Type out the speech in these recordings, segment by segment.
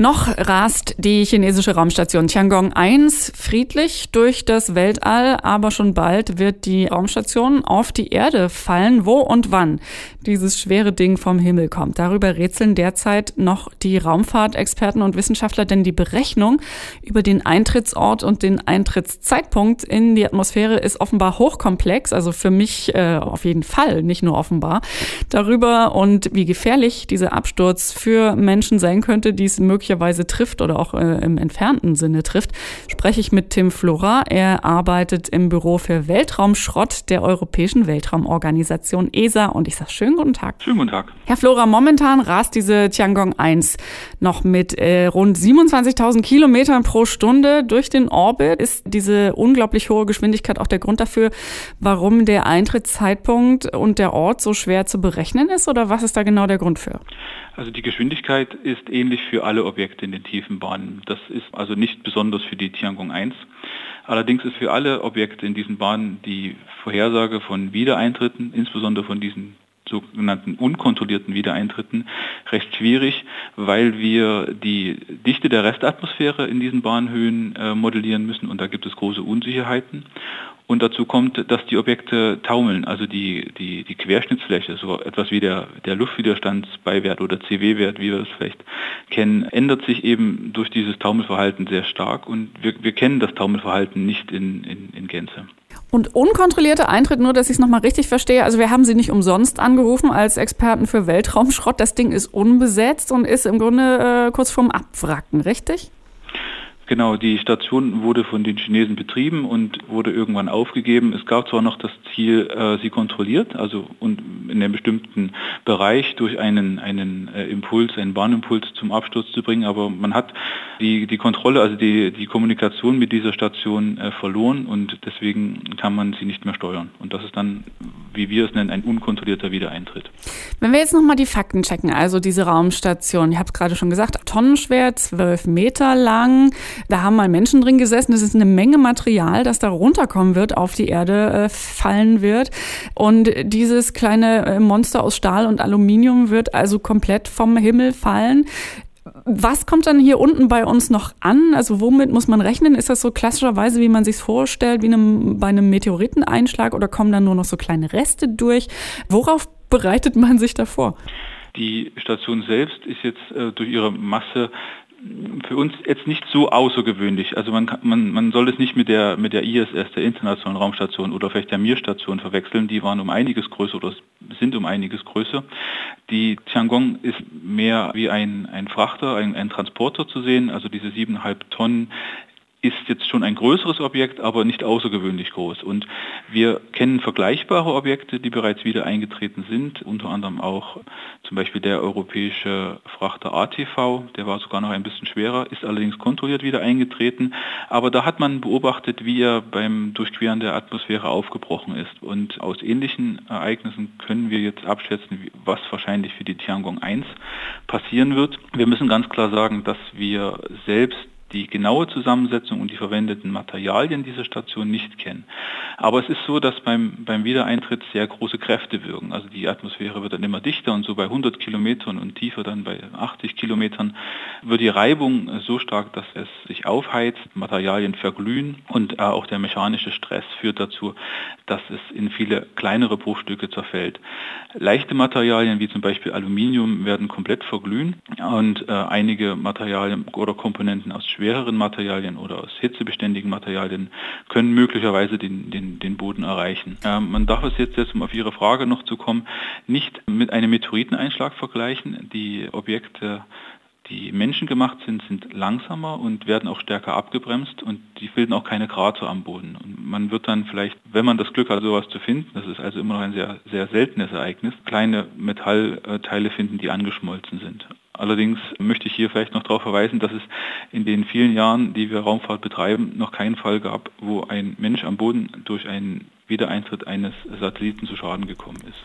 Noch rast die chinesische Raumstation Tiangong 1 friedlich durch das Weltall, aber schon bald wird die Raumstation auf die Erde fallen. Wo und wann dieses schwere Ding vom Himmel kommt, darüber rätseln derzeit noch die Raumfahrtexperten und Wissenschaftler, denn die Berechnung über den Eintrittsort und den Eintrittszeitpunkt in die Atmosphäre ist offenbar hochkomplex, also für mich äh, auf jeden Fall, nicht nur offenbar. Darüber und wie gefährlich dieser Absturz für Menschen sein könnte, die es möglich möglicherweise trifft oder auch äh, im entfernten Sinne trifft, spreche ich mit Tim Flora. Er arbeitet im Büro für Weltraumschrott der Europäischen Weltraumorganisation ESA und ich sage schönen guten Tag. Schönen guten Tag. Herr Flora, momentan rast diese Tiangong 1 noch mit äh, rund 27.000 Kilometern pro Stunde durch den Orbit. Ist diese unglaublich hohe Geschwindigkeit auch der Grund dafür, warum der Eintrittszeitpunkt und der Ort so schwer zu berechnen ist oder was ist da genau der Grund für? Also die Geschwindigkeit ist ähnlich für alle Objekte in den tiefen Bahnen. Das ist also nicht besonders für die Tiangong 1. Allerdings ist für alle Objekte in diesen Bahnen die Vorhersage von Wiedereintritten, insbesondere von diesen sogenannten unkontrollierten Wiedereintritten recht schwierig, weil wir die Dichte der Restatmosphäre in diesen Bahnhöhen äh, modellieren müssen und da gibt es große Unsicherheiten. Und dazu kommt, dass die Objekte taumeln, also die, die, die Querschnittsfläche, so etwas wie der, der Luftwiderstandsbeiwert oder CW-Wert, wie wir es vielleicht kennen, ändert sich eben durch dieses Taumelverhalten sehr stark und wir, wir kennen das Taumelverhalten nicht in, in, in Gänze. Und unkontrollierter Eintritt, nur dass ich es nochmal richtig verstehe. Also wir haben Sie nicht umsonst angerufen als Experten für Weltraumschrott. Das Ding ist unbesetzt und ist im Grunde äh, kurz vorm Abwracken, richtig? Genau, die Station wurde von den Chinesen betrieben und wurde irgendwann aufgegeben. Es gab zwar noch das Ziel, äh, sie kontrolliert, also und in einem bestimmten Bereich durch einen, einen äh, Impuls, einen Bahnimpuls zum Absturz zu bringen, aber man hat die, die Kontrolle, also die, die Kommunikation mit dieser Station äh, verloren und deswegen kann man sie nicht mehr steuern. Und das ist dann, wie wir es nennen, ein unkontrollierter Wiedereintritt. Wenn wir jetzt nochmal die Fakten checken, also diese Raumstation, ich habe es gerade schon gesagt, tonnenschwer, zwölf Meter lang, da haben mal Menschen drin gesessen. Das ist eine Menge Material, das da runterkommen wird, auf die Erde äh, fallen wird. Und dieses kleine äh, Monster aus Stahl und Aluminium wird also komplett vom Himmel fallen. Was kommt dann hier unten bei uns noch an? Also womit muss man rechnen? Ist das so klassischerweise, wie man sich vorstellt, wie einem, bei einem Meteoriteneinschlag oder kommen dann nur noch so kleine Reste durch? Worauf bereitet man sich da vor? Die Station selbst ist jetzt äh, durch ihre Masse für uns jetzt nicht so außergewöhnlich. Also man, man, man soll es nicht mit der, mit der ISS, der Internationalen Raumstation oder vielleicht der Mir-Station verwechseln. Die waren um einiges größer oder sind um einiges größer. Die Tiangong ist mehr wie ein, ein Frachter, ein, ein Transporter zu sehen. Also diese siebeneinhalb Tonnen ist jetzt schon ein größeres Objekt, aber nicht außergewöhnlich groß. Und wir kennen vergleichbare Objekte, die bereits wieder eingetreten sind, unter anderem auch zum Beispiel der europäische Frachter ATV, der war sogar noch ein bisschen schwerer, ist allerdings kontrolliert wieder eingetreten. Aber da hat man beobachtet, wie er beim Durchqueren der Atmosphäre aufgebrochen ist. Und aus ähnlichen Ereignissen können wir jetzt abschätzen, was wahrscheinlich für die Tiangong 1 passieren wird. Wir müssen ganz klar sagen, dass wir selbst die genaue Zusammensetzung und die verwendeten Materialien dieser Station nicht kennen. Aber es ist so, dass beim, beim Wiedereintritt sehr große Kräfte wirken. Also die Atmosphäre wird dann immer dichter und so bei 100 Kilometern und tiefer dann bei 80 Kilometern wird die Reibung so stark, dass es sich aufheizt, Materialien verglühen und äh, auch der mechanische Stress führt dazu, dass es in viele kleinere Bruchstücke zerfällt. Leichte Materialien wie zum Beispiel Aluminium werden komplett verglühen und äh, einige Materialien oder Komponenten aus schwereren Materialien oder aus hitzebeständigen Materialien können möglicherweise den, den, den Boden erreichen. Ähm, man darf es jetzt, jetzt, um auf Ihre Frage noch zu kommen, nicht mit einem Meteoriteneinschlag vergleichen. Die Objekte die menschengemacht sind, sind langsamer und werden auch stärker abgebremst und die bilden auch keine Krater am Boden. Und man wird dann vielleicht, wenn man das Glück hat, sowas zu finden, das ist also immer noch ein sehr, sehr seltenes Ereignis, kleine Metallteile finden, die angeschmolzen sind. Allerdings möchte ich hier vielleicht noch darauf verweisen, dass es in den vielen Jahren, die wir Raumfahrt betreiben, noch keinen Fall gab, wo ein Mensch am Boden durch einen Wiedereintritt eines Satelliten zu Schaden gekommen ist.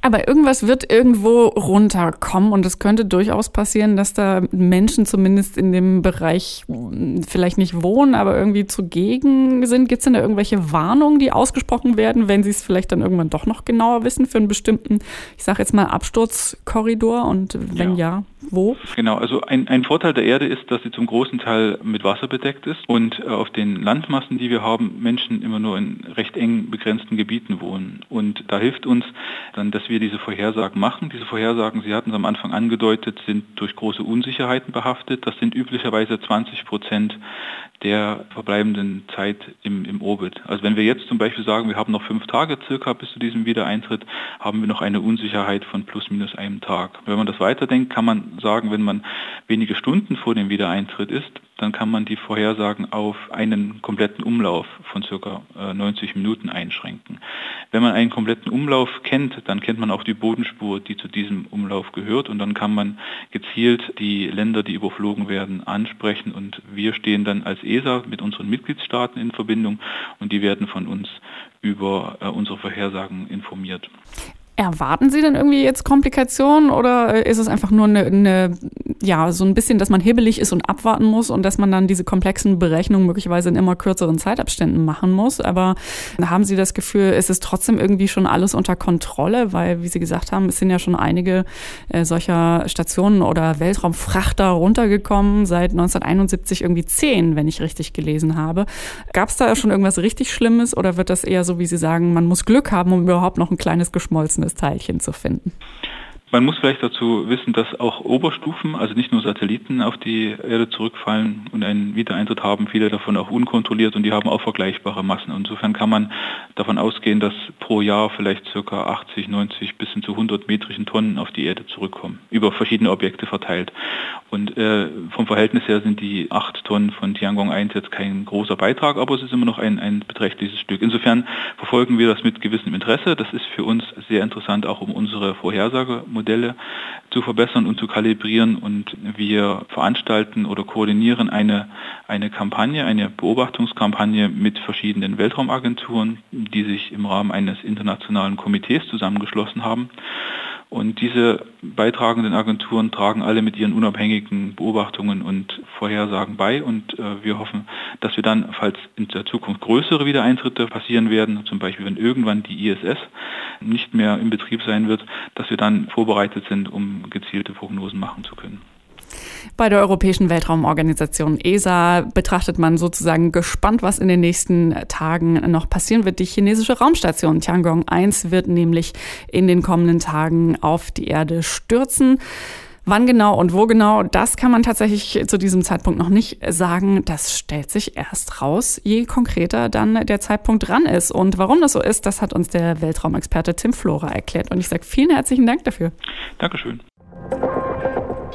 Aber irgendwas wird irgendwo runterkommen und es könnte durchaus passieren, dass da Menschen zumindest in dem Bereich hm, vielleicht nicht wohnen, aber irgendwie zugegen sind. Gibt es denn da irgendwelche Warnungen, die ausgesprochen werden, wenn sie es vielleicht dann irgendwann doch noch genauer wissen für einen bestimmten, ich sage jetzt mal, Absturzkorridor und wenn ja, ja wo? Genau, also ein, ein Vorteil der Erde ist, dass sie zum großen Teil mit Wasser bedeckt ist und äh, auf den Landmassen, die wir haben, Menschen immer nur in recht eng begrenzten Gebieten wohnen. Und da hilft uns dann, dass wir diese Vorhersagen machen. Diese Vorhersagen, Sie hatten es am Anfang angedeutet, sind durch große Unsicherheiten behaftet. Das sind üblicherweise 20 Prozent der verbleibenden Zeit im, im Orbit. Also wenn wir jetzt zum Beispiel sagen, wir haben noch fünf Tage circa bis zu diesem Wiedereintritt, haben wir noch eine Unsicherheit von plus minus einem Tag. Wenn man das weiterdenkt, kann man sagen, wenn man wenige Stunden vor dem Wiedereintritt ist, dann kann man die Vorhersagen auf einen kompletten Umlauf von circa 90 äh, Minuten einschränken. Wenn man einen kompletten Umlauf kennt, dann kennt man auch die Bodenspur, die zu diesem Umlauf gehört und dann kann man gezielt die Länder, die überflogen werden, ansprechen und wir stehen dann als ESA mit unseren Mitgliedstaaten in Verbindung und die werden von uns über äh, unsere Vorhersagen informiert. Erwarten Sie denn irgendwie jetzt Komplikationen oder ist es einfach nur eine, eine, ja, so ein bisschen, dass man hibbelig ist und abwarten muss und dass man dann diese komplexen Berechnungen möglicherweise in immer kürzeren Zeitabständen machen muss? Aber haben Sie das Gefühl, ist es trotzdem irgendwie schon alles unter Kontrolle? Weil, wie Sie gesagt haben, es sind ja schon einige äh, solcher Stationen oder Weltraumfrachter runtergekommen, seit 1971 irgendwie zehn, wenn ich richtig gelesen habe. Gab es da schon irgendwas richtig Schlimmes oder wird das eher so, wie Sie sagen, man muss Glück haben, um überhaupt noch ein kleines geschmolzen Teilchen zu finden. Man muss vielleicht dazu wissen, dass auch Oberstufen, also nicht nur Satelliten, auf die Erde zurückfallen und einen Wiedereintritt haben, viele davon auch unkontrolliert und die haben auch vergleichbare Massen. Insofern kann man davon ausgehen, dass pro Jahr vielleicht ca. 80, 90 bis hin zu 100 metrischen Tonnen auf die Erde zurückkommen, über verschiedene Objekte verteilt. Und äh, vom Verhältnis her sind die 8 Tonnen von Tiangong 1 jetzt kein großer Beitrag, aber es ist immer noch ein, ein beträchtliches Stück. Insofern verfolgen wir das mit gewissem Interesse. Das ist für uns sehr interessant, auch um unsere Vorhersage Modelle zu verbessern und zu kalibrieren. Und wir veranstalten oder koordinieren eine, eine Kampagne, eine Beobachtungskampagne mit verschiedenen Weltraumagenturen, die sich im Rahmen eines internationalen Komitees zusammengeschlossen haben. Und diese beitragenden Agenturen tragen alle mit ihren unabhängigen Beobachtungen und Vorhersagen bei. Und äh, wir hoffen, dass wir dann, falls in der Zukunft größere Wiedereintritte passieren werden, zum Beispiel wenn irgendwann die ISS nicht mehr in Betrieb sein wird, dass wir dann vorbereitet sind, um gezielte Prognosen machen zu können. Bei der Europäischen Weltraumorganisation ESA betrachtet man sozusagen gespannt, was in den nächsten Tagen noch passieren wird. Die chinesische Raumstation Tiangong 1 wird nämlich in den kommenden Tagen auf die Erde stürzen. Wann genau und wo genau, das kann man tatsächlich zu diesem Zeitpunkt noch nicht sagen. Das stellt sich erst raus, je konkreter dann der Zeitpunkt dran ist. Und warum das so ist, das hat uns der Weltraumexperte Tim Flora erklärt. Und ich sage vielen herzlichen Dank dafür. Dankeschön.